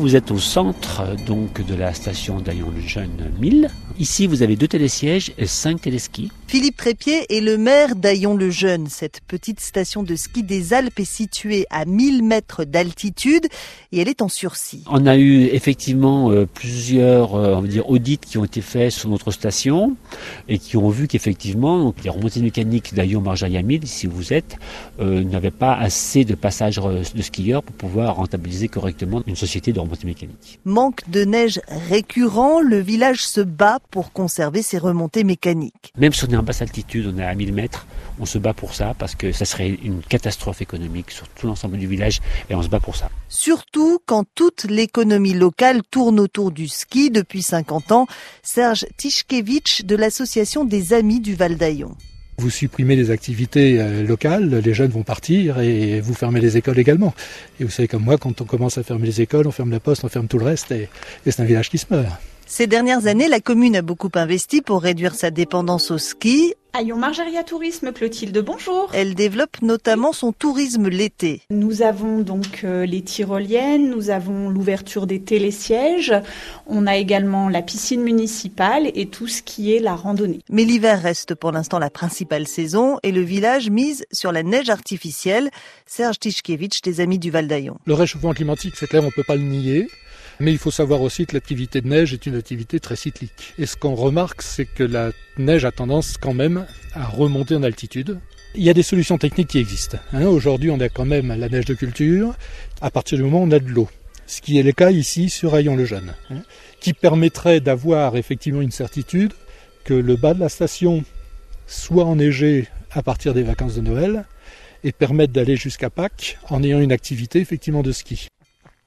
Vous êtes au centre donc de la station d'Aillon-le-Jeune 1000. Ici, vous avez deux télésièges et cinq téléskis. Philippe Trépied est le maire d'Aillon-le-Jeune. Cette petite station de ski des Alpes est située à 1000 mètres d'altitude et elle est en sursis. On a eu effectivement euh, plusieurs euh, on va dire, audits qui ont été faits sur notre station et qui ont vu qu'effectivement les remontées mécaniques d'Aillon-Marjaria 1000, si vous êtes, euh, n'avaient pas assez de passages de skieurs pour pouvoir rentabiliser correctement une société de remontées mécaniques. Manque de neige récurrent, le village se bat pour conserver ses remontées mécaniques. Même si on en basse altitude, on est à 1000 mètres, on se bat pour ça parce que ça serait une catastrophe économique sur tout l'ensemble du village et on se bat pour ça. Surtout quand toute l'économie locale tourne autour du ski depuis 50 ans. Serge Tischkevich de l'association des Amis du Val d'Aillon. Vous supprimez les activités euh, locales, les jeunes vont partir et vous fermez les écoles également. Et vous savez comme moi, quand on commence à fermer les écoles, on ferme la poste, on ferme tout le reste et, et c'est un village qui se meurt. Ces dernières années, la commune a beaucoup investi pour réduire sa dépendance au ski. Aillon Margeria Tourisme, Clotilde, bonjour. Elle développe notamment son tourisme l'été. Nous avons donc euh, les tyroliennes, nous avons l'ouverture des télésièges, on a également la piscine municipale et tout ce qui est la randonnée. Mais l'hiver reste pour l'instant la principale saison et le village mise sur la neige artificielle. Serge Tischkevich des Amis du Val d'Aillon. Le réchauffement climatique, c'est clair, on peut pas le nier. Mais il faut savoir aussi que l'activité de neige est une activité très cyclique. Et ce qu'on remarque, c'est que la neige a tendance quand même à remonter en altitude. Il y a des solutions techniques qui existent. Hein. Aujourd'hui, on a quand même la neige de culture à partir du moment où on a de l'eau. Ce qui est le cas ici sur Rayon-le-Jeune, hein, qui permettrait d'avoir effectivement une certitude que le bas de la station soit enneigé à partir des vacances de Noël et permettre d'aller jusqu'à Pâques en ayant une activité effectivement de ski.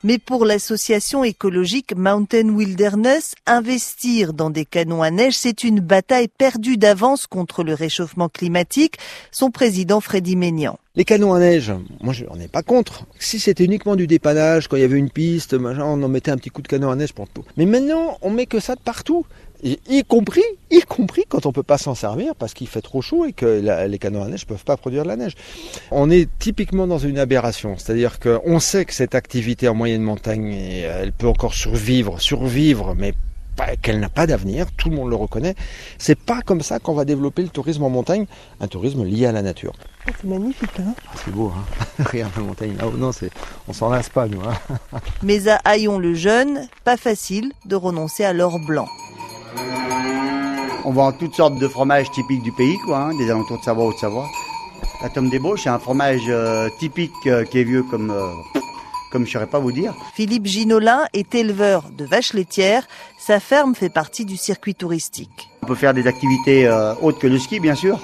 Mais pour l'association écologique Mountain Wilderness, investir dans des canons à neige, c'est une bataille perdue d'avance contre le réchauffement climatique. Son président Freddy Ménian. Les canons à neige, moi je n'en ai pas contre. Si c'était uniquement du dépannage, quand il y avait une piste, on en mettait un petit coup de canon à neige pour tout. Mais maintenant, on met que ça de partout y compris, y compris quand on peut pas s'en servir parce qu'il fait trop chaud et que les canons à neige peuvent pas produire de la neige. On est typiquement dans une aberration, c'est-à-dire qu'on sait que cette activité en moyenne montagne, elle peut encore survivre, survivre, mais qu'elle n'a pas d'avenir, tout le monde le reconnaît. C'est pas comme ça qu'on va développer le tourisme en montagne, un tourisme lié à la nature. Ah, c'est magnifique, hein ah, C'est beau, hein Regarde la montagne là-haut. Non, c'est, on s'en lasse pas, nous. Hein Mais à Haillon le Jeune, pas facile de renoncer à l'or blanc. On vend toutes sortes de fromages typiques du pays, quoi, hein, des alentours de Savoie ou de Savoie. La tome des Bauches, c'est un fromage euh, typique euh, qui est vieux comme, euh, comme je ne saurais pas vous dire. Philippe Ginolin est éleveur de vaches laitières. Sa ferme fait partie du circuit touristique. On peut faire des activités autres que le ski, bien sûr.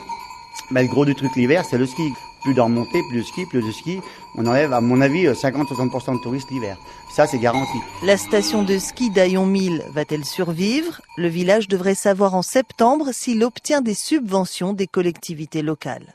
Mais le gros du truc l'hiver, c'est le ski. Plus de remontée, plus de ski, plus de ski. On enlève, à mon avis, 50-60% de touristes l'hiver. Ça, c'est garanti. La station de ski d'Aillon 1000 va-t-elle survivre? Le village devrait savoir en septembre s'il obtient des subventions des collectivités locales.